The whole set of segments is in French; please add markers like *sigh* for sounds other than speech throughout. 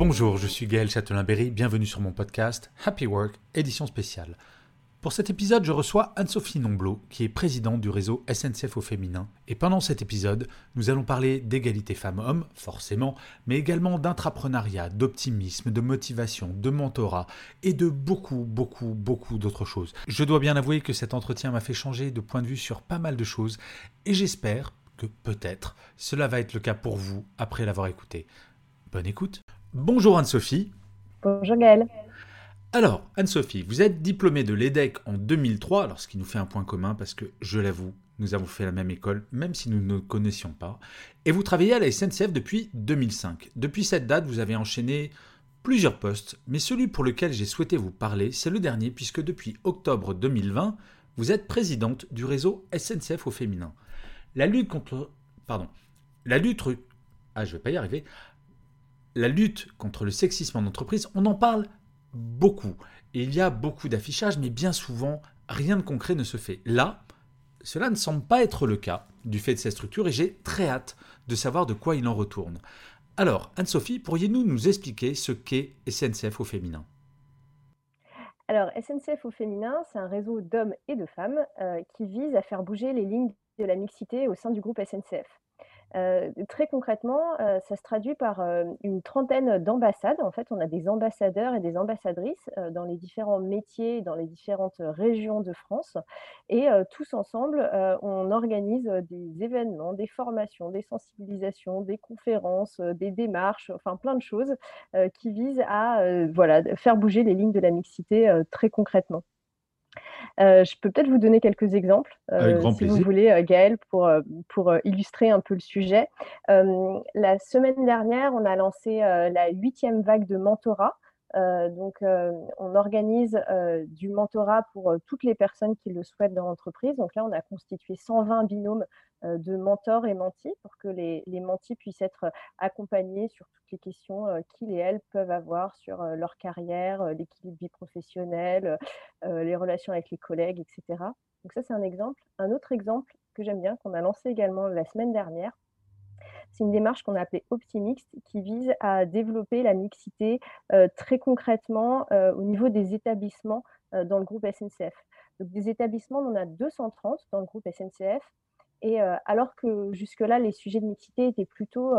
Bonjour, je suis Gaël Châtelain-Berry, bienvenue sur mon podcast Happy Work, édition spéciale. Pour cet épisode, je reçois Anne-Sophie Nomblot, qui est présidente du réseau SNCF au féminin. Et pendant cet épisode, nous allons parler d'égalité femmes-hommes, forcément, mais également d'intrapreneuriat, d'optimisme, de motivation, de mentorat et de beaucoup, beaucoup, beaucoup d'autres choses. Je dois bien avouer que cet entretien m'a fait changer de point de vue sur pas mal de choses et j'espère que peut-être cela va être le cas pour vous après l'avoir écouté. Bonne écoute. Bonjour Anne-Sophie. Bonjour Gaël. Alors, Anne-Sophie, vous êtes diplômée de l'EDEC en 2003, alors ce qui nous fait un point commun parce que, je l'avoue, nous avons fait la même école, même si nous ne connaissions pas. Et vous travaillez à la SNCF depuis 2005. Depuis cette date, vous avez enchaîné plusieurs postes, mais celui pour lequel j'ai souhaité vous parler, c'est le dernier, puisque depuis octobre 2020, vous êtes présidente du réseau SNCF au féminin. La lutte contre... Pardon. La lutte... Ah, je vais pas y arriver. La lutte contre le sexisme en entreprise, on en parle beaucoup. Et il y a beaucoup d'affichage, mais bien souvent, rien de concret ne se fait. Là, cela ne semble pas être le cas du fait de cette structure et j'ai très hâte de savoir de quoi il en retourne. Alors, Anne-Sophie, pourriez-vous nous expliquer ce qu'est SNCF au féminin? Alors, SNCF au féminin, c'est un réseau d'hommes et de femmes euh, qui vise à faire bouger les lignes de la mixité au sein du groupe SNCF. Euh, très concrètement, euh, ça se traduit par euh, une trentaine d'ambassades. En fait, on a des ambassadeurs et des ambassadrices dans les différents métiers, dans les différentes régions de France. Et tous ensemble, on organise des événements, des formations, des sensibilisations, des conférences, des démarches, enfin plein de choses qui visent à voilà, faire bouger les lignes de la mixité très concrètement. Euh, je peux peut-être vous donner quelques exemples, euh, si vous voulez, euh, Gaël, pour, pour illustrer un peu le sujet. la semaine dernière, on a lancé la huitième vague de mentorat. Donc, on organise du mentorat pour toutes les personnes qui le souhaitent dans l'entreprise. Donc là, on a constitué 120 binômes de mentors et mentis pour que les, les mentis puissent être accompagnés sur toutes les questions qu'ils et elles peuvent avoir sur leur carrière, l'équilibre vie professionnelle, les relations avec les collègues, etc. Donc ça, c'est un exemple. Un autre exemple que j'aime bien, qu'on a lancé également la semaine dernière, c'est une démarche qu'on a appelée Optimix qui vise à développer la mixité très concrètement au niveau des établissements dans le groupe SNCF. Donc des établissements, on en a 230 dans le groupe SNCF et alors que jusque-là, les sujets de mixité étaient plutôt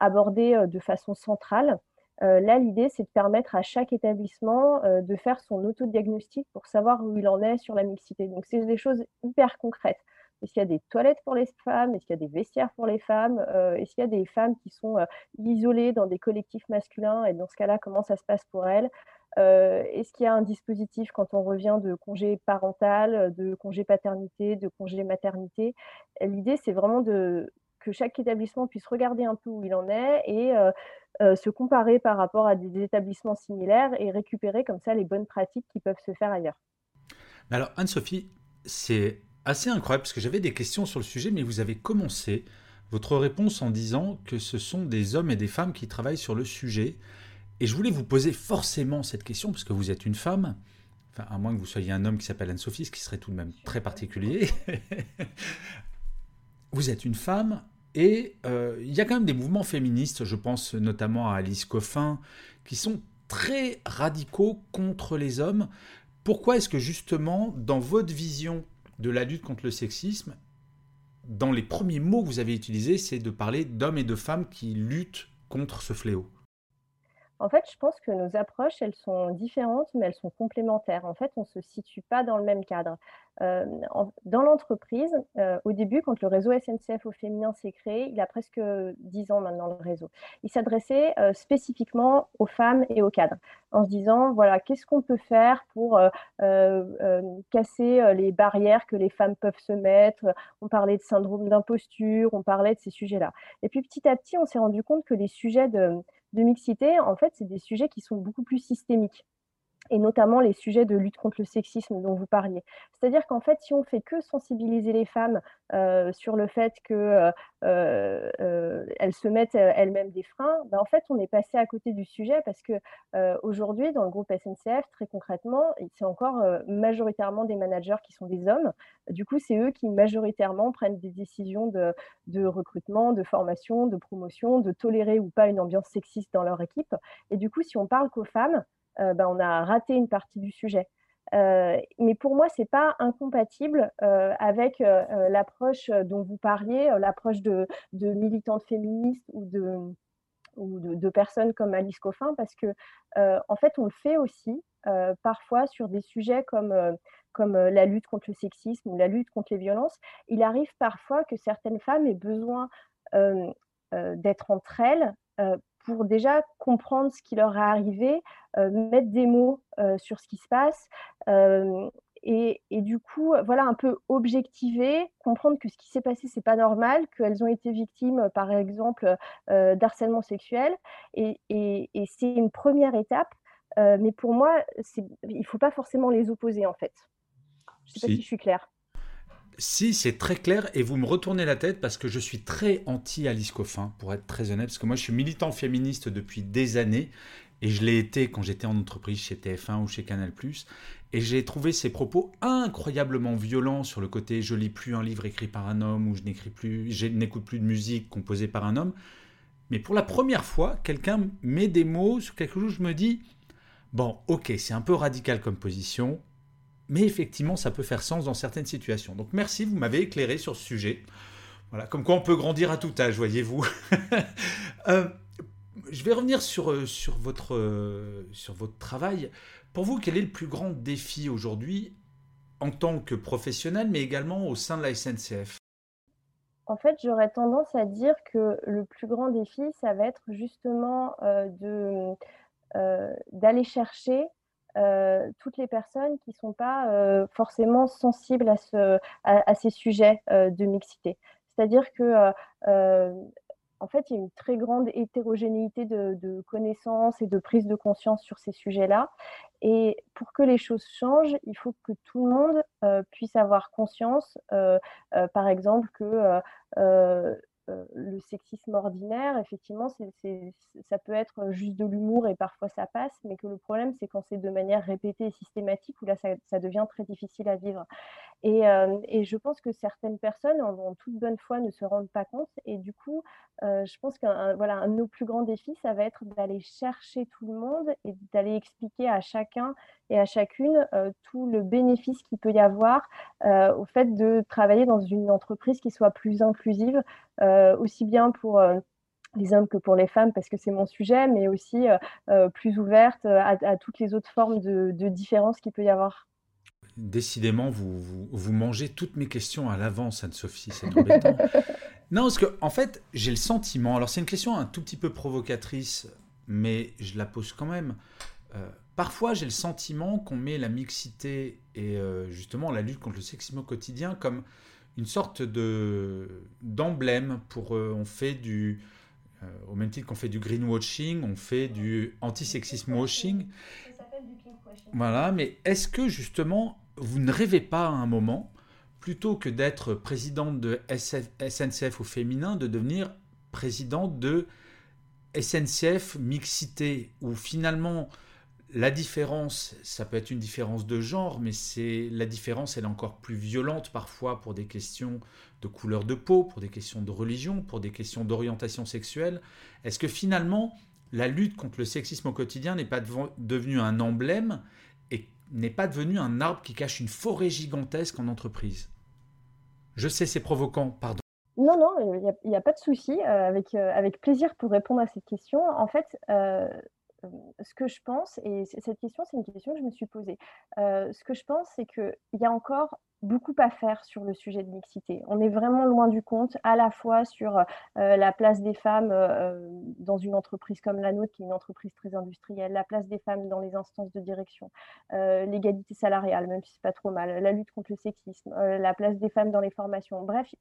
abordés de façon centrale, là, l'idée, c'est de permettre à chaque établissement de faire son autodiagnostic pour savoir où il en est sur la mixité. Donc, c'est des choses hyper concrètes. Est-ce qu'il y a des toilettes pour les femmes? Est-ce qu'il y a des vestiaires pour les femmes? Est-ce qu'il y a des femmes qui sont isolées dans des collectifs masculins Et dans ce cas-là, comment ça se passe pour elles? Euh, est-ce qu'il y a un dispositif quand on revient de congé parental, de congé paternité, de congé maternité? L'idée, c'est vraiment de, que chaque établissement puisse regarder un peu où il en est et euh, euh, se comparer par rapport à des établissements similaires et récupérer comme ça les bonnes pratiques qui peuvent se faire ailleurs. Alors Anne-Sophie, c'est assez incroyable parce que j'avais des questions sur le sujet, mais vous avez commencé votre réponse en disant que ce sont des hommes et des femmes qui travaillent sur le sujet. Et je voulais vous poser forcément cette question, parce que vous êtes une femme, enfin, à moins que vous soyez un homme qui s'appelle Anne-Sophie, ce qui serait tout de même très particulier. *laughs* vous êtes une femme, et euh, il y a quand même des mouvements féministes, je pense notamment à Alice Coffin, qui sont très radicaux contre les hommes. Pourquoi est-ce que justement, dans votre vision de la lutte contre le sexisme, dans les premiers mots que vous avez utilisés, c'est de parler d'hommes et de femmes qui luttent contre ce fléau En fait, je pense que nos approches, elles sont différentes, mais elles sont complémentaires. En fait, on ne se situe pas dans le même cadre. Euh, dans l'entreprise, euh, au début, quand le réseau SNCF au féminin s'est créé, il a presque 10 ans maintenant le réseau, il s'adressait euh, spécifiquement aux femmes et aux cadres, en se disant, voilà, qu'est-ce qu'on peut faire pour casser les barrières que les femmes peuvent se mettre? On parlait de syndrome d'imposture, on parlait de ces sujets-là. Et puis petit à petit, on s'est rendu compte que les sujets de, de mixité, en fait, c'est des sujets qui sont beaucoup plus systémiques et notamment les sujets de lutte contre le sexisme dont vous parliez. C'est-à-dire qu'en fait, si on fait que sensibiliser les femmes euh, sur le fait qu'elles euh, euh, se mettent elles-mêmes des freins, ben en fait, on est passé à côté du sujet parce que aujourd'hui, dans le groupe SNCF, très concrètement, c'est encore majoritairement des managers qui sont des hommes. Du coup, c'est eux qui majoritairement prennent des décisions de, de recrutement, de formation, de promotion, de tolérer ou pas une ambiance sexiste dans leur équipe. Et du coup, si on parle qu'aux femmes, euh, ben, on a raté une partie du sujet. Euh, mais pour moi, ce n'est pas incompatible euh, avec l'approche dont vous parliez, l'approche de, militantes féministes ou de, de, personnes comme Alice Coffin, parce que en fait, on le fait aussi parfois sur des sujets comme la lutte contre le sexisme ou la lutte contre les violences. Il arrive parfois que certaines femmes aient besoin d'être entre elles pour déjà comprendre ce qui leur est arrivé, euh, mettre des mots euh, sur ce qui se passe. Euh, et, du coup, voilà, un peu objectiver, comprendre que ce qui s'est passé, c'est pas normal, qu'elles ont été victimes, par exemple, d'harcèlement sexuel. Et, c'est une première étape. mais pour moi, il ne faut pas forcément les opposer, en fait. Je ne sais pas si je suis claire. Si, c'est très clair et vous me retournez la tête parce que je suis très anti-Alice Coffin, pour être très honnête, parce que moi je suis militant féministe depuis des années et je l'ai été quand j'étais en entreprise chez TF1 ou chez Canal+. Et j'ai trouvé ses propos incroyablement violents sur le côté je lis plus un livre écrit par un homme ou je n'écris plus, je n'écoute plus de musique composée par un homme. Mais pour la première fois, quelqu'un met des mots sur quelque chose, je me dis bon, ok, c'est un peu radical comme position, mais effectivement, ça peut faire sens dans certaines situations. Donc merci, vous m'avez éclairé sur ce sujet. Voilà, comme quoi on peut grandir à tout âge, voyez-vous. *laughs* Euh, je vais revenir sur, euh, sur, votre, euh, sur votre travail. Pour vous, quel est le plus grand défi aujourd'hui en tant que professionnel, mais également au sein de la SNCF En fait, j'aurais tendance à dire que le plus grand défi, ça va être justement d'aller chercher euh, toutes les personnes qui ne sont pas euh, forcément sensibles à, ce, à, ces sujets euh, de mixité. C'est-à-dire que en fait, il y a une très grande hétérogénéité de, connaissances et de prise de conscience sur ces sujets-là. Et pour que les choses changent, il faut que tout le monde puisse avoir conscience, par exemple, que le sexisme ordinaire, effectivement, ça peut être juste de l'humour et parfois ça passe, mais que le problème, c'est quand c'est de manière répétée et systématique, où là, ça, devient très difficile à vivre. Et, euh, je pense que certaines personnes, en, toute bonne foi, ne se rendent pas compte. Et du coup, euh, je pense qu'un voilà, un de nos plus grands défis, ça va être d'aller chercher tout le monde et d'aller expliquer à chacun et à chacune tout le bénéfice qu'il peut y avoir au fait de travailler dans une entreprise qui soit plus inclusive, aussi bien pour les hommes que pour les femmes, parce que c'est mon sujet, mais aussi plus ouverte à, toutes les autres formes de, de différence qu'il peut y avoir. Décidément, vous, vous, mangez toutes mes questions à l'avance, Anne-Sophie, c'est embêtant. *laughs* non, parce que, en fait, j'ai le sentiment, alors c'est une question un tout petit peu provocatrice, mais je la pose quand même. Parfois, j'ai le sentiment qu'on met la mixité et euh, justement la lutte contre le sexisme au quotidien comme une sorte de d'emblème pour euh, on fait du euh, au même titre qu'on fait du greenwashing, on fait du anti-sexisme washing. Ça s'appelle du pinkwashing. Voilà, mais est-ce que justement vous ne rêvez pas à un moment plutôt que d'être présidente de SNCF au féminin de devenir présidente de SNCF mixité où finalement la différence, ça peut être une différence de genre, mais c'est la différence, elle est encore plus violente parfois pour des questions de couleur de peau, pour des questions de religion, pour des questions d'orientation sexuelle. Est-ce que finalement, la lutte contre le sexisme au quotidien n'est pas devenue un emblème et n'est pas devenue un arbre qui cache une forêt gigantesque en entreprise Je sais, c'est provoquant, pardon. Non, non, il n'y a, pas de souci. Euh, avec, euh, avec plaisir pour répondre à cette question. En fait, euh, ce que je pense, et cette question, c'est une question que je me suis posée. ce que je pense, c'est qu'il y a encore beaucoup à faire sur le sujet de mixité. On est vraiment loin du compte, à la fois sur euh, la place des femmes euh, dans une entreprise comme la nôtre, qui est une entreprise très industrielle, la place des femmes dans les instances de direction, euh, l'égalité salariale, même si c'est pas trop mal, la lutte contre le sexisme, la place des femmes dans les formations. Bref,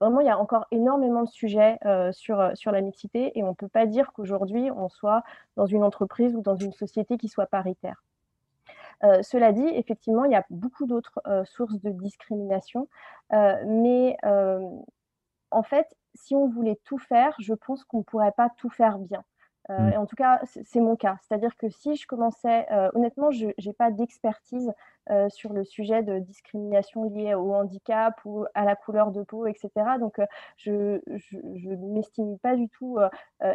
vraiment, il y a encore énormément de sujets sur la mixité et on ne peut pas dire qu'aujourd'hui, on soit dans une entreprise ou dans une société qui soit paritaire. Euh, cela dit, effectivement, il y a beaucoup d'autres euh, sources de discrimination, euh, mais en fait, si on voulait tout faire, je pense qu'on ne pourrait pas tout faire bien. Mmh. en tout cas, c'est mon cas. C'est-à-dire que si je commençais, honnêtement, je n'ai pas d'expertise sur le sujet de discrimination liée au handicap ou à la couleur de peau, etc. Donc, je ne m'estime pas du tout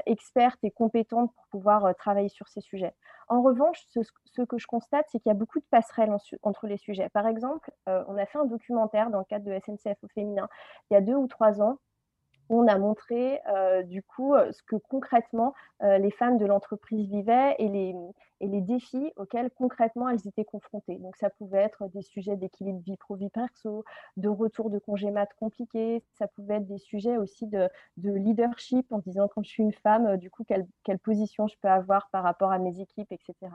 experte et compétente pour pouvoir travailler sur ces sujets. En revanche, ce, que je constate, c'est qu'il y a beaucoup de passerelles entre les sujets. Par exemple, on a fait un documentaire dans le cadre de SNCF au féminin il y a deux ou trois ans on a montré euh, du coup euh, ce que concrètement euh, les femmes de l'entreprise vivaient et les, défis auxquels concrètement elles étaient confrontées. Donc ça pouvait être des sujets d'équilibre vie pro-vie perso, de retour de congé mat compliqué, ça pouvait être des sujets aussi de, leadership en disant quand je suis une femme, du coup quelle position je peux avoir par rapport à mes équipes, etc.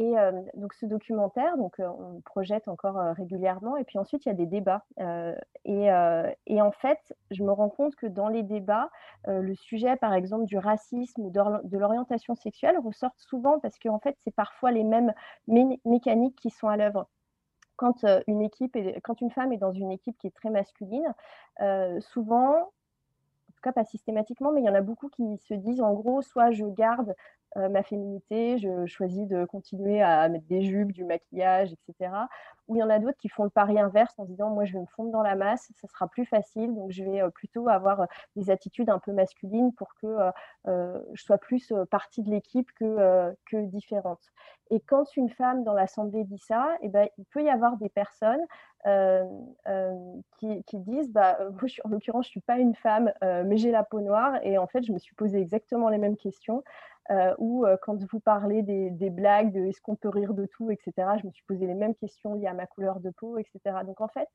Et euh, donc ce documentaire, donc, euh, on projette encore euh, régulièrement. Et puis ensuite, il y a des débats. Et, en fait, je me rends compte que dans les débats, le sujet, par exemple, du racisme de l'orientation sexuelle ressort souvent parce qu'en fait, c'est parfois les mêmes mécaniques qui sont à l'œuvre quand une femme est dans une équipe qui est très masculine, souvent, en tout cas pas systématiquement, mais il y en a beaucoup qui se disent en gros, soit je garde euh, ma féminité, je choisis de continuer à mettre des jupes, du maquillage, etc. Ou il y en a d'autres qui font le pari inverse en disant moi je vais me fondre dans la masse, ça sera plus facile, donc je vais euh, plutôt avoir euh, des attitudes un peu masculines pour que je sois plus partie de l'équipe que, que différente. Et quand une femme dans l'assemblée dit ça, eh ben, il peut y avoir des personnes qui, disent bah, moi, en l'occurrence, je ne suis pas une femme, mais j'ai la peau noire. Et en fait, je me suis posé exactement les mêmes questions. Euh, ou euh, quand vous parlez des, blagues, de est-ce qu'on peut rire de tout, etc., je me suis posé les mêmes questions liées à ma couleur de peau, etc. Donc en fait,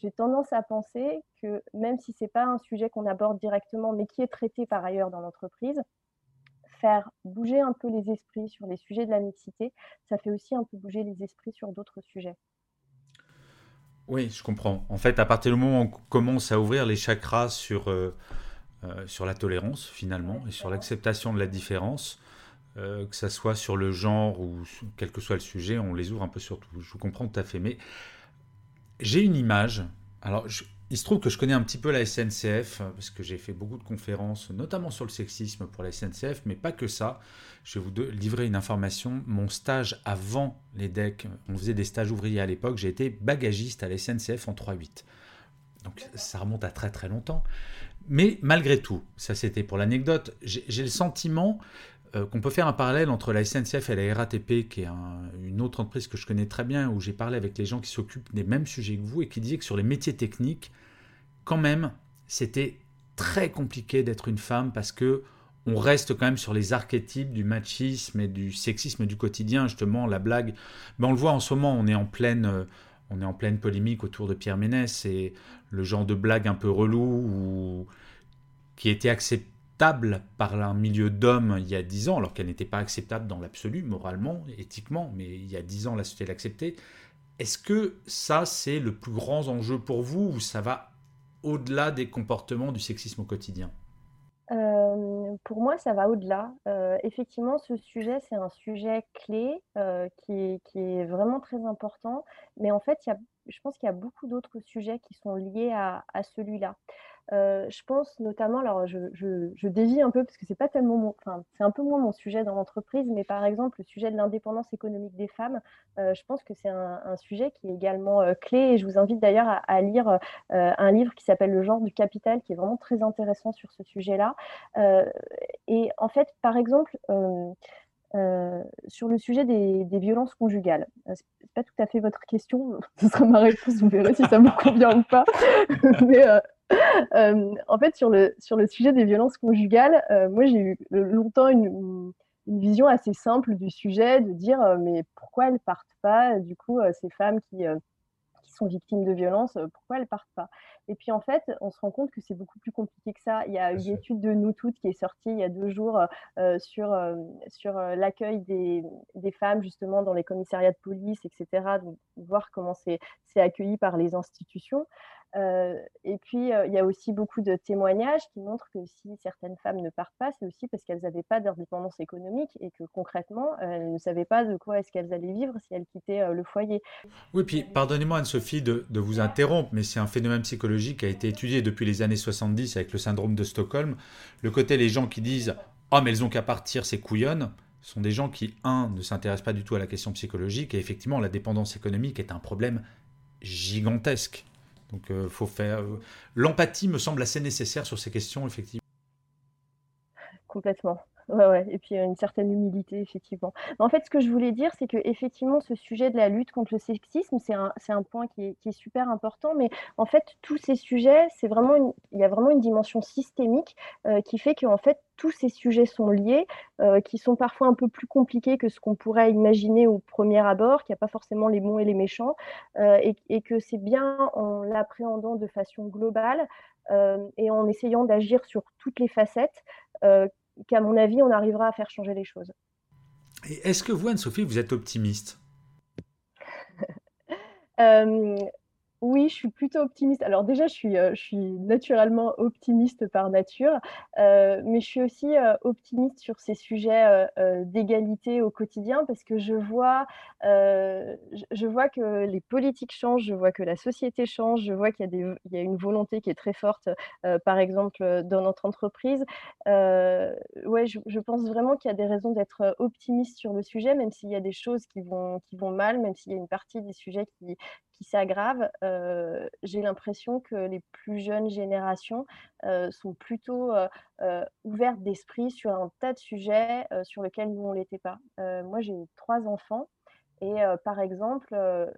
j'ai tendance à penser que même si ce n'est pas un sujet qu'on aborde directement, mais qui est traité par ailleurs dans l'entreprise, faire bouger un peu les esprits sur les sujets de la mixité, ça fait aussi un peu bouger les esprits sur d'autres sujets. Oui, je comprends. En fait, à partir du moment où on commence à ouvrir les chakras sur... Euh, euh, sur la tolérance finalement et sur l'acceptation de la différence, euh, que ça soit sur le genre ou quel que soit le sujet, on les ouvre un peu sur tout. Je vous comprends tout à fait. Mais j'ai une image. Alors, il se trouve que je connais un petit peu la SNCF parce que j'ai fait beaucoup de conférences, notamment sur le sexisme pour la SNCF, mais pas que ça. Je vais vous livrer une information. Mon stage avant les decks, on faisait des stages ouvriers à l'époque. J'ai été bagagiste à la SNCF en 3-8. Donc ça remonte à très très longtemps. Mais malgré tout, ça c'était pour l'anecdote, j'ai le sentiment euh, qu'on peut faire un parallèle entre la SNCF et la RATP, qui est une autre entreprise que je connais très bien, où j'ai parlé avec les gens qui s'occupent des mêmes sujets que vous et qui disaient que sur les métiers techniques, quand même, c'était très compliqué d'être une femme parce que on reste quand même sur les archétypes du machisme et du sexisme du quotidien, justement, la blague. Mais on le voit en ce moment, on est en pleine, euh, on est en pleine polémique autour de Pierre Ménès et le genre de blague un peu relou ou qui était acceptable par un milieu d'hommes il y a dix ans, alors qu'elle n'était pas acceptable dans l'absolu, moralement, éthiquement, mais il y a dix ans, la société l'acceptait. Est-ce que ça, c'est le plus grand enjeu pour vous ou ça va au-delà des comportements du sexisme au quotidien? Euh, pour moi, ça va au-delà. Euh, effectivement, ce sujet, c'est un sujet clé euh, qui, est, vraiment très important. Mais en fait, y a, je pense qu'il y a beaucoup d'autres sujets qui sont liés à celui-là. Euh, je pense notamment, alors je, dévie un peu parce que c'est pas tellement mon, enfin c'est un peu moins mon sujet dans l'entreprise, mais par exemple le sujet de l'indépendance économique des femmes, euh, je pense que c'est un, sujet qui est également euh, clé et je vous invite d'ailleurs à, lire un livre qui s'appelle Le genre du capital, qui est vraiment très intéressant sur ce sujet-là. et en fait, par exemple. sur le sujet des, violences conjugales. C'est pas tout à fait votre question, *laughs* ce sera ma réponse, vous verrez si ça me convient ou pas. *laughs* Euh, en fait, sur le, sur le sujet des violences conjugales, euh, moi j'ai eu longtemps une, une vision assez simple du sujet, de dire mais pourquoi elles partent pas? Du coup, ces femmes qui sont victimes de violences, pourquoi elles partent pas? Et puis en fait, on se rend compte que c'est beaucoup plus compliqué que ça. Il y a une étude de nous toutes qui est sortie il y a deux jours sur, sur l'accueil des, des, femmes justement dans les commissariats de police, etc. Donc, voir comment c'est accueilli par les institutions. Euh, et puis, euh, il y a aussi beaucoup de témoignages qui montrent que si certaines femmes ne partent pas, c'est aussi parce qu'elles n'avaient pas d'indépendance économique et que concrètement, elles ne savaient pas de quoi est-ce qu'elles allaient vivre si elles quittaient euh, le foyer. Oui, puis pardonnez-moi Anne-Sophie de, vous interrompre, mais c'est un phénomène psychologique qui a été étudié depuis les années 70 avec le syndrome de Stockholm. Le côté, les gens qui disent « Oh, mais elles ont qu'à partir, c'est couillonne », sont des gens qui, un, ne s'intéressent pas du tout à la question psychologique, et effectivement, la dépendance économique est un problème gigantesque. Donc, euh, faut faire. Euh, l'empathie me semble assez nécessaire sur ces questions, effectivement. Complètement. Ouais, ouais. Et puis une certaine humilité, effectivement. en fait, ce que je voulais dire, c'est que effectivement, ce sujet de la lutte contre le sexisme, c'est un, un, point qui est, qui est, super important. Mais en fait, tous ces sujets, c'est vraiment il y a vraiment une dimension systémique euh, qui fait qu'en fait, tous ces sujets sont liés, euh, qui sont parfois un peu plus compliqués que ce qu'on pourrait imaginer au premier abord, qu'il n'y a pas forcément les bons et les méchants, euh, et, que c'est bien en l'appréhendant de façon globale et en essayant d'agir sur toutes les facettes qu'à mon avis, on arrivera à faire changer les choses. Est-ce que vous, Anne-Sophie, vous êtes optimiste? Euh, oui, je suis plutôt optimiste. Alors déjà, je suis, euh, naturellement optimiste par nature, euh, mais je suis aussi euh, optimiste sur ces sujets d'égalité au quotidien parce que je vois, je, vois que les politiques changent, je vois que la société change, je vois qu'il y, a une volonté qui est très forte, par exemple, dans notre entreprise. ouais, je, pense vraiment qu'il y a des raisons d'être optimiste sur le sujet, même s'il y a des choses qui vont mal, même s'il y a une partie des sujets qui, qui s'aggrave, j'ai l'impression que les plus jeunes générations sont plutôt ouvertes d'esprit sur un tas de sujets sur lesquels nous, on ne l'était pas. moi, j'ai trois enfants. Et par exemple,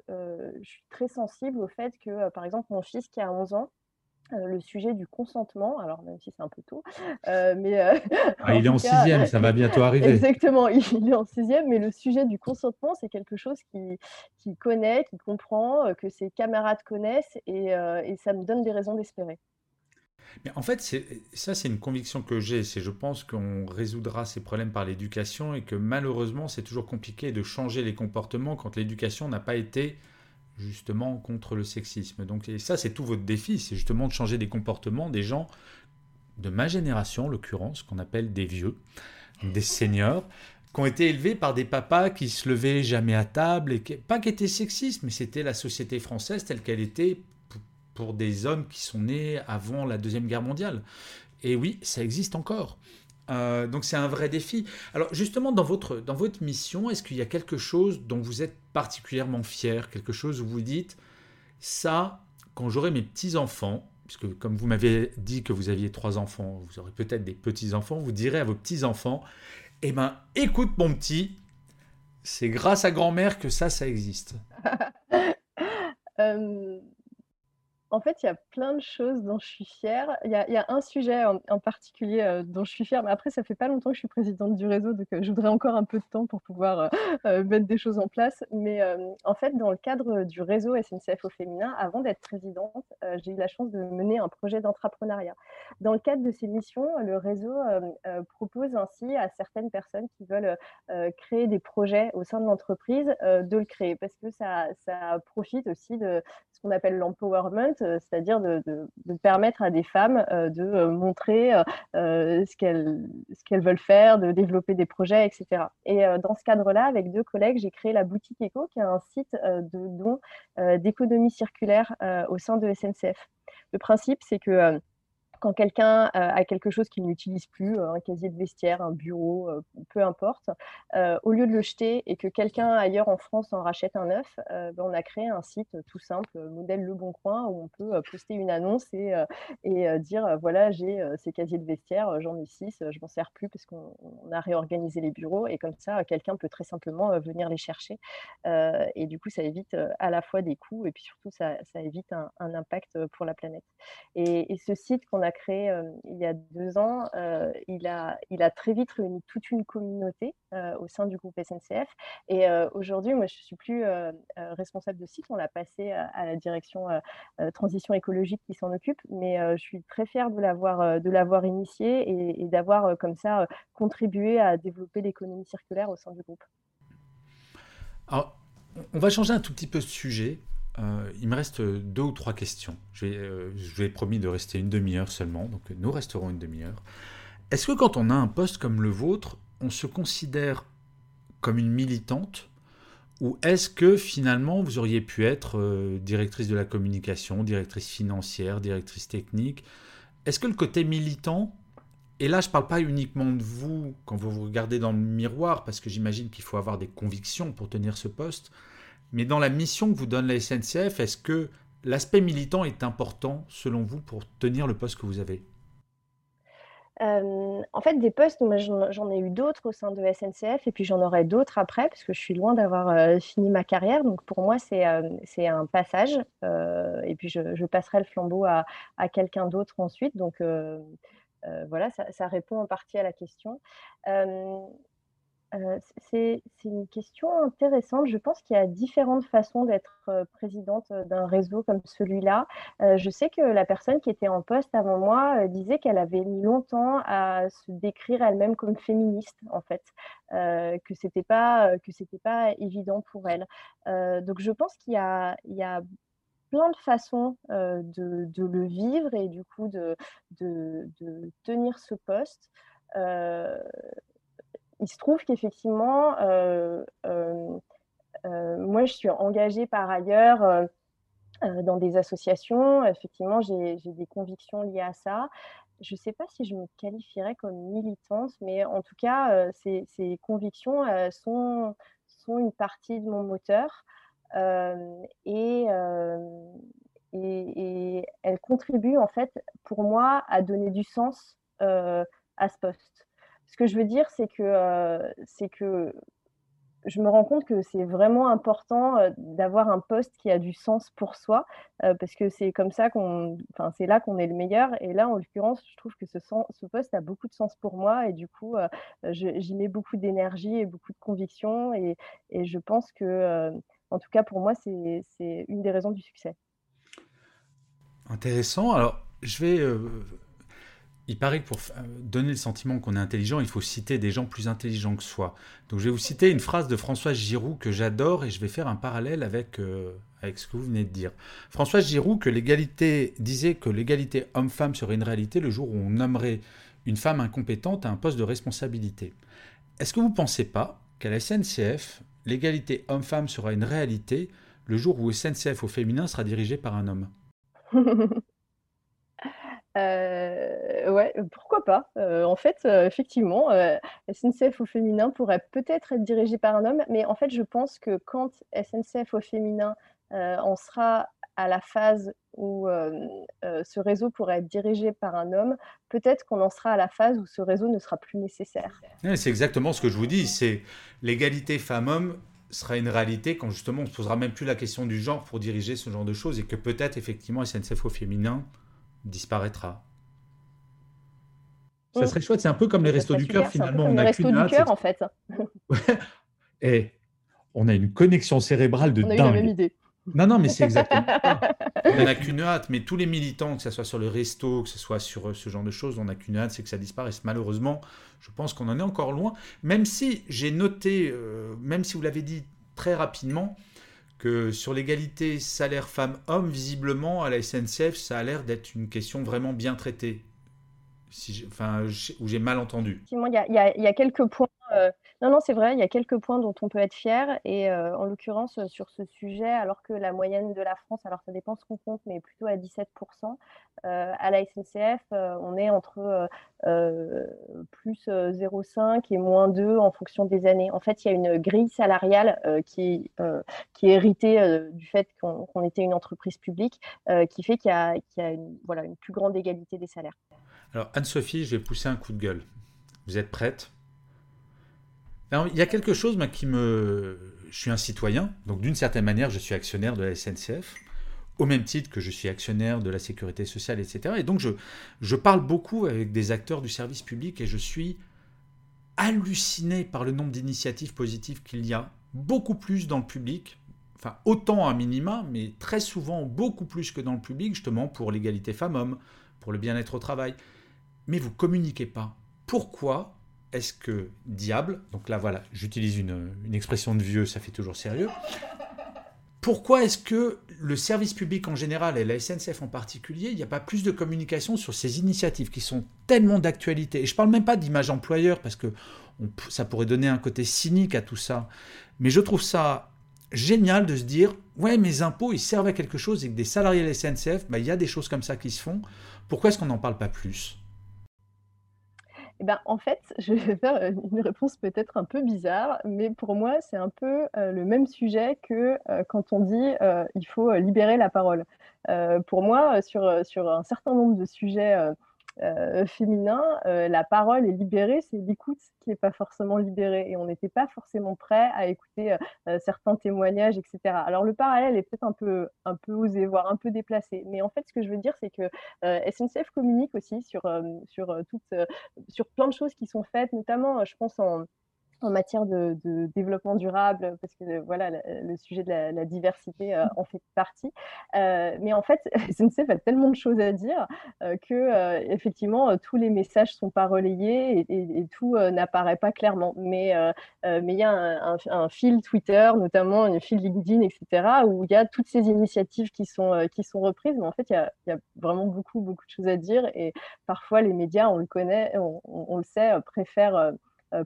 je suis très sensible au fait que, par exemple, mon fils qui a 11 ans, euh, le sujet du consentement, alors même si c'est un peu tôt, euh, mais euh, *laughs* ah, il est en sixième, ça va bientôt *laughs* arriver. Exactement, il est en sixième, mais le sujet du consentement, c'est quelque chose qu'il connaît, qu'il comprend, que ses camarades connaissent, et, et, ça me donne des raisons d'espérer. Mais en fait, ça, c'est une conviction que j'ai. C'est je pense qu'on résoudra ces problèmes par l'éducation et que malheureusement, c'est toujours compliqué de changer les comportements quand l'éducation n'a pas été justement contre le sexisme. Donc et ça, c'est tout votre défi, c'est justement de changer des comportements des gens de ma génération, en l'occurrence, qu'on appelle des vieux, des seniors, qui ont été élevés par des papas qui se levaient jamais à table, et pas qui étaient sexistes, mais c'était la société française telle qu'elle était pour des hommes qui sont nés avant la Deuxième Guerre mondiale. Et oui, ça existe encore. Euh, donc c'est un vrai défi. Alors justement, dans votre, dans votre mission, est-ce qu'il y a quelque chose dont vous êtes particulièrement fier, quelque chose où vous dites, ça, quand j'aurai mes petits-enfants, puisque comme vous m'avez dit que vous aviez trois enfants, vous aurez peut-être des petits-enfants, vous direz à vos petits-enfants, eh ben écoute mon petit, c'est grâce à grand-mère que ça, ça existe. *laughs* euh, en fait, il y a plein de choses dont je suis fière. Il y a, un sujet en, particulier euh, dont je suis fière, mais après, ça fait pas longtemps que je suis présidente du réseau, donc euh, je voudrais encore un peu de temps pour pouvoir euh, mettre des choses en place. Mais en fait, dans le cadre du réseau SNCF au féminin, avant d'être présidente, j'ai eu la chance de mener un projet d'entrepreneuriat. Dans le cadre de ces missions, le réseau propose ainsi à certaines personnes qui veulent créer des projets au sein de l'entreprise de le créer, parce que ça, ça profite aussi de qu'on appelle l'empowerment, euh, c'est-à-dire de, permettre à des femmes euh, de euh, montrer ce qu'elles veulent faire, de développer des projets, etc. Et dans ce cadre-là, avec deux collègues, j'ai créé la boutique Eco, qui est un site de dons d'économie circulaire au sein de SNCF. Le principe, c'est que quand quelqu'un euh, a quelque chose qu'il n'utilise plus, euh, un casier de vestiaire, un bureau, euh, peu importe, au lieu de le jeter et que quelqu'un ailleurs en France en rachète un neuf, ben, on a créé un site tout simple, modèle Le Bon Coin, où on peut poster une annonce et, dire voilà, j'ai ces casiers de vestiaire, j'en ai six, je m'en sers plus parce qu'on a réorganisé les bureaux et comme ça, quelqu'un peut très simplement venir les chercher. et du coup, ça évite à la fois des coûts et puis surtout, ça, évite un, impact pour la planète. Et ce site qu'on a créé il y a deux ans, il, a, il a très vite réuni toute une communauté au sein du groupe SNCF. Et aujourd'hui, moi, je ne suis plus responsable de site. On l'a passé à la direction transition écologique qui s'en occupe. Mais je suis très fière de l'avoir, initié et, et d'avoir comme ça contribué à développer l'économie circulaire au sein du groupe. Alors, on va changer un tout petit peu de sujet. Euh, il me reste deux ou trois questions. Je, vais, euh, je vous ai promis de rester une demi-heure seulement, donc nous resterons une demi-heure. Est-ce que quand on a un poste comme le vôtre, on se considère comme une militante? Ou est-ce que finalement vous auriez pu être euh, directrice de la communication, directrice financière, directrice technique? Est-ce que le côté militant, et là je ne parle pas uniquement de vous quand vous vous regardez dans le miroir, parce que j'imagine qu'il faut avoir des convictions pour tenir ce poste, mais dans la mission que vous donne la SNCF, est-ce que l'aspect militant est important selon vous pour tenir le poste que vous avez? Euh, en fait, des postes, j'en ai eu d'autres au sein de SNCF et puis j'en aurai d'autres après parce que je suis loin d'avoir euh, fini ma carrière. Donc pour moi, c'est euh, un passage et puis je, passerai le flambeau à, quelqu'un d'autre ensuite. Donc voilà, ça, répond en partie à la question. Euh, c'est une question intéressante. Je pense qu'il y a différentes façons d'être euh, présidente euh, d'un réseau comme celui-là. je sais que la personne qui était en poste avant moi disait qu'elle avait mis longtemps à se décrire elle-même comme féministe, en fait, que c'était pas pas évident pour elle. donc je pense qu'il y a, plein de façons de, le vivre et du coup de tenir ce poste il se trouve qu'effectivement, euh, euh, euh, moi, je suis engagée par ailleurs dans des associations. Effectivement, j'ai des convictions liées à ça. Je ne sais pas si je me qualifierais comme militante, mais en tout cas, ces, convictions sont, une partie de mon moteur. et, et, elles contribuent en fait pour moi à donner du sens à ce poste ce que je veux dire, c'est que, euh, que je me rends compte que c'est vraiment important euh, d'avoir un poste qui a du sens pour soi, euh, parce que c'est comme ça qu'on, enfin, c'est là qu'on est le meilleur. Et là, en l'occurrence, je trouve que ce, ce, poste a beaucoup de sens pour moi, et du coup, j'y mets beaucoup d'énergie et beaucoup de conviction, et, et je pense que, en tout cas, pour moi, c'est une des raisons du succès. Intéressant. Alors, je vais il paraît que pour donner le sentiment qu'on est intelligent, il faut citer des gens plus intelligents que soi. Donc je vais vous citer une phrase de Françoise Giroud que j'adore et je vais faire un parallèle avec, euh, avec ce que vous venez de dire. Françoise Giroud que l'égalité disait que l'égalité homme-femme serait une réalité le jour où on nommerait une femme incompétente à un poste de responsabilité. Est-ce que vous ne pensez pas qu'à la SNCF, l'égalité homme-femme sera une réalité le jour où SNCF au féminin sera dirigé par un homme? *laughs* Euh, ouais, pourquoi pas? Euh, en fait, euh, effectivement, SNCF au féminin pourrait peut-être être dirigé par un homme, mais en fait, je pense que quand SNCF au féminin, en sera à la phase où, ce réseau pourrait être dirigé par un homme, peut-être qu'on en sera à la phase où ce réseau ne sera plus nécessaire. c'est exactement ce que je vous dis, c'est l'égalité femmes-hommes sera une réalité quand justement on ne se posera même plus la question du genre pour diriger ce genre de choses et que peut-être effectivement SNCF au féminin disparaîtra. Ça serait chouette, c'est un peu comme les restos du cœur finalement. On a qu'une hâte. Cœur, en fait. *laughs* Et on a une connexion cérébrale de on a dingue. Eu la même idée. Non, non, mais c'est exactement *laughs* ça. On n'a qu'une hâte, mais tous les militants, que ce soit sur le resto, que ce soit sur euh, ce genre de choses, on n'a qu'une hâte, c'est que ça disparaisse. Malheureusement, je pense qu'on en est encore loin. Même si j'ai noté, euh, même si vous l'avez dit très rapidement, que sur l'égalité salaire femme-homme, visiblement, à la SNCF, ça a l'air d'être une question vraiment bien traitée. Si enfin, où j'ai mal entendu. Il y, y, a quelques points euh, non, non, c'est vrai, il y a quelques points dont on peut être fier. Et euh, en l'occurrence, euh, sur ce sujet, alors que la moyenne de la France, alors ça dépend ce qu'on compte, mais plutôt à 17%, à la SNCF, on est entre plus 0,5 et moins 2 en fonction des années. En fait, il y a une grille salariale qui, est héritée du fait qu'on était une entreprise publique, qui fait qu'il y a, une plus grande égalité des salaires. Alors, Anne-Sophie, je vais pousser un coup de gueule. Vous êtes prête? Il y a quelque chose qui me... Je suis un citoyen, donc d'une certaine manière, je suis actionnaire de la SNCF, au même titre que je suis actionnaire de la sécurité sociale, etc. Et donc je, je parle beaucoup avec des acteurs du service public et je suis halluciné par le nombre d'initiatives positives qu'il y a, beaucoup plus dans le public, enfin autant à minima, mais très souvent beaucoup plus que dans le public, justement pour l'égalité femmes-hommes, pour le bien-être au travail. Mais vous communiquez pas. Pourquoi? Est-ce que diable, donc là voilà, j'utilise une, expression de vieux, ça fait toujours sérieux, pourquoi est-ce que le service public en général et la SNCF en particulier, il n'y a pas plus de communication sur ces initiatives qui sont tellement d'actualité? Et je ne parle même pas d'image employeur parce que ça pourrait donner un côté cynique à tout ça. Mais je trouve ça génial de se dire ouais, mes impôts, ils servent à quelque chose et que des salariés de la SNCF, bah, il y a des choses comme ça qui se font. Pourquoi est-ce qu'on n'en parle pas plus? Eh ben, en fait, *laughs* je vais faire euh, une réponse peut-être un peu bizarre, mais pour moi, c'est un peu euh, le même sujet que euh, quand on dit il faut libérer la parole. pour moi, sur, sur un certain nombre de sujets euh, féminin, euh, la parole est libérée, c'est l'écoute qui n'est pas forcément libérée. Et on n'était pas forcément prêt à écouter euh, certains témoignages, etc. Alors le parallèle est peut-être un peu, un peu osé, voire un peu déplacé. Mais en fait, ce que je veux dire, c'est que SNCF communique aussi sur, sur, sur plein de choses qui sont faites, notamment, je pense, en en matière de, développement durable, parce que voilà, le, sujet de la, diversité euh, en fait partie. Euh, mais en fait, *laughs* SNCF a tellement de choses à dire euh, que effectivement tous les messages sont pas relayés et, tout n'apparaît pas clairement. Mais mais il y a un, fil Twitter, notamment un fil LinkedIn, etc., où il y a toutes ces initiatives qui sont qui sont reprises. Mais en fait, il y a, vraiment beaucoup beaucoup de choses à dire et parfois les médias, on le connaît, on, le sait, préfèrent euh,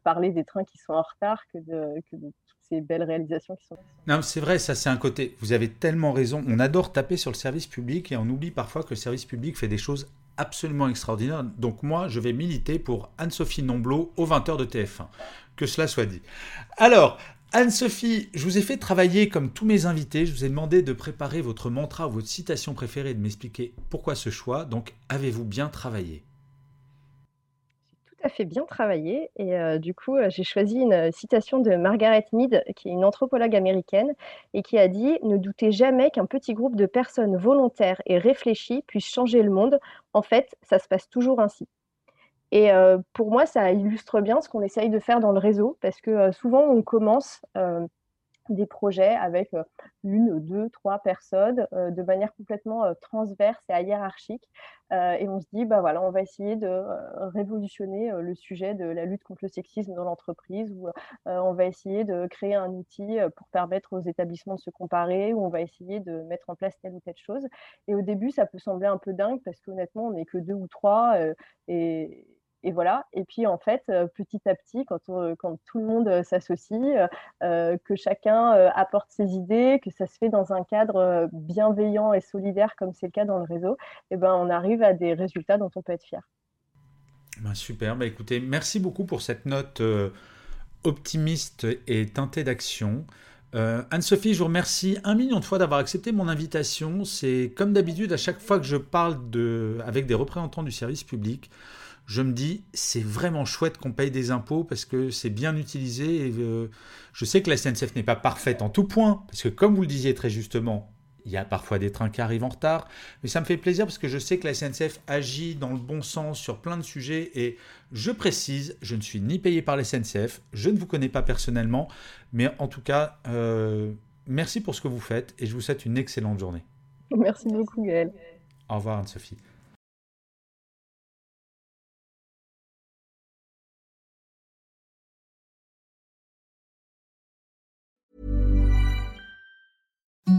parler des trains qui sont en retard que de, toutes ces belles réalisations qui sont. Non, c'est vrai, ça c'est un côté. Vous avez tellement raison. On adore taper sur le service public et on oublie parfois que le service public fait des choses absolument extraordinaires. Donc moi, je vais militer pour Anne-Sophie Nomblot au 20h de TF1. Que cela soit dit. Alors, Anne-Sophie, je vous ai fait travailler comme tous mes invités. Je vous ai demandé de préparer votre mantra ou votre citation préférée et de m'expliquer pourquoi ce choix. Donc, avez-vous bien travaillé? À fait bien travaillé et euh, du coup, euh, j'ai choisi une euh, citation de Margaret Mead, qui est une anthropologue américaine et qui a dit: «Ne doutez jamais qu'un petit groupe de personnes volontaires et réfléchies puisse changer le monde. En fait, ça se passe toujours ainsi» et pour moi, ça illustre bien ce qu'on essaye de faire dans le réseau parce que, souvent on commence, des projets avec une, deux, trois personnes de manière complètement transverse et hiérarchique. et on se dit, bah voilà, on va essayer de révolutionner le sujet de la lutte contre le sexisme dans l'entreprise, ou on va essayer de créer un outil pour permettre aux établissements de se comparer, ou on va essayer de mettre en place telle ou telle chose. Et au début, ça peut sembler un peu dingue parce qu'honnêtement, on n'est que deux ou trois. Et voilà. Et puis en fait, euh, petit à petit, quand, quand tout le monde euh, s'associe, euh, que chacun apporte ses idées, que ça se fait dans un cadre bienveillant et solidaire comme c'est le cas dans le réseau, et eh ben on arrive à des résultats dont on peut être fier. Ben, super. Ben, écoutez, merci beaucoup pour cette note optimiste et teintée d'action. Anne-Sophie, je vous remercie un million de fois d'avoir accepté mon invitation. C'est comme d'habitude, à chaque fois que je parle de, avec des représentants du service public, je me dis, c'est vraiment chouette qu'on paye des impôts parce que c'est bien utilisé. Et, euh, je sais que la SNCF n'est pas parfaite en tout point, parce que comme vous le disiez très justement, il y a parfois des trains qui arrivent en retard, mais ça me fait plaisir parce que je sais que la SNCF agit dans le bon sens sur plein de sujets et je précise, je ne suis ni payé par la SNCF, je ne vous connais pas personnellement, mais en tout cas, euh, merci pour ce que vous faites et je vous souhaite une excellente journée. Merci beaucoup Gaël. Au revoir Anne-Sophie.